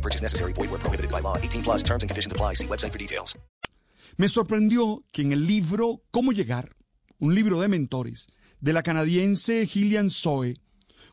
Purchase necessary. Void where prohibited by law. 18 plus terms and conditions apply. See website for details. Me sorprendió que en el libro Cómo llegar, un libro de mentores, de la canadiense Gillian Zoe,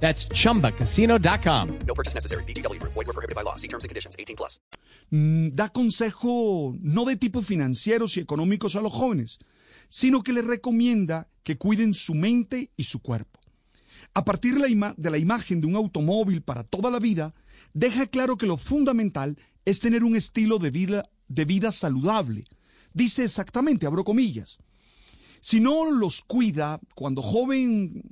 That's chumbacasino.com. No purchase necessary. VGW Group. Void where prohibited by law. See terms and conditions. 18 plus. mm, da consejo no de tipo financieros y económicos a los jóvenes, sino que les recomienda que cuiden su mente y su cuerpo. A partir de la, ima- de la imagen de un automóvil para toda la vida, deja claro que lo fundamental es tener un estilo de vida, de vida saludable. Dice exactamente, abro comillas, si no los cuida cuando joven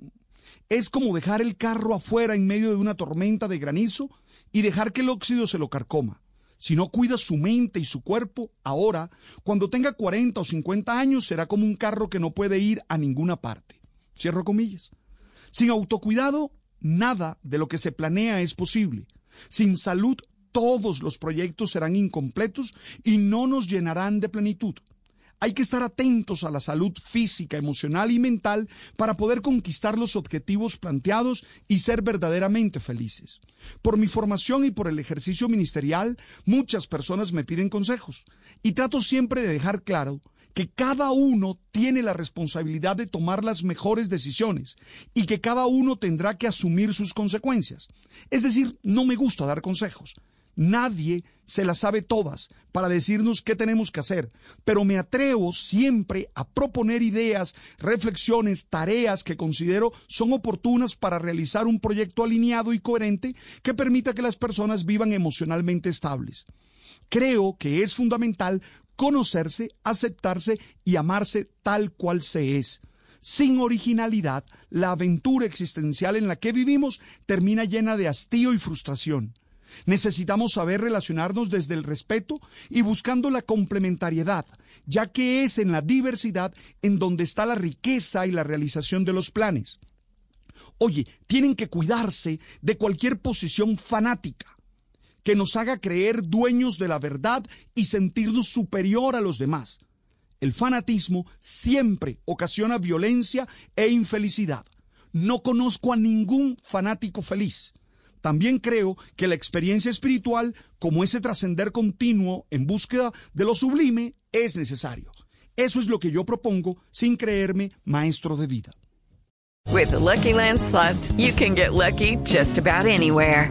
es como dejar el carro afuera en medio de una tormenta de granizo y dejar que el óxido se lo carcoma. Si no cuida su mente y su cuerpo, ahora, cuando tenga 40 o 50 años, será como un carro que no puede ir a ninguna parte. Cierro comillas. Sin autocuidado, nada de lo que se planea es posible. Sin salud, todos los proyectos serán incompletos y no nos llenarán de plenitud. Hay que estar atentos a la salud física, emocional y mental para poder conquistar los objetivos planteados y ser verdaderamente felices. Por mi formación y por el ejercicio ministerial, muchas personas me piden consejos y trato siempre de dejar claro que cada uno tiene la responsabilidad de tomar las mejores decisiones y que cada uno tendrá que asumir sus consecuencias. Es decir, no me gusta dar consejos. Nadie se las sabe todas para decirnos qué tenemos que hacer, pero me atrevo siempre a proponer ideas, reflexiones, tareas que considero son oportunas para realizar un proyecto alineado y coherente que permita que las personas vivan emocionalmente estables. Creo que es fundamental conocerse, aceptarse y amarse tal cual se es. Sin originalidad, la aventura existencial en la que vivimos termina llena de hastío y frustración. Necesitamos saber relacionarnos desde el respeto y buscando la complementariedad, ya que es en la diversidad en donde está la riqueza y la realización de los planes. Oye, tienen que cuidarse de cualquier posición fanática que nos haga creer dueños de la verdad y sentirnos superior a los demás. El fanatismo siempre ocasiona violencia e infelicidad. No conozco a ningún fanático feliz. También creo que la experiencia espiritual, como ese trascender continuo en búsqueda de lo sublime, es necesario. Eso es lo que yo propongo sin creerme maestro de vida. With the Lucky you can get lucky just about anywhere.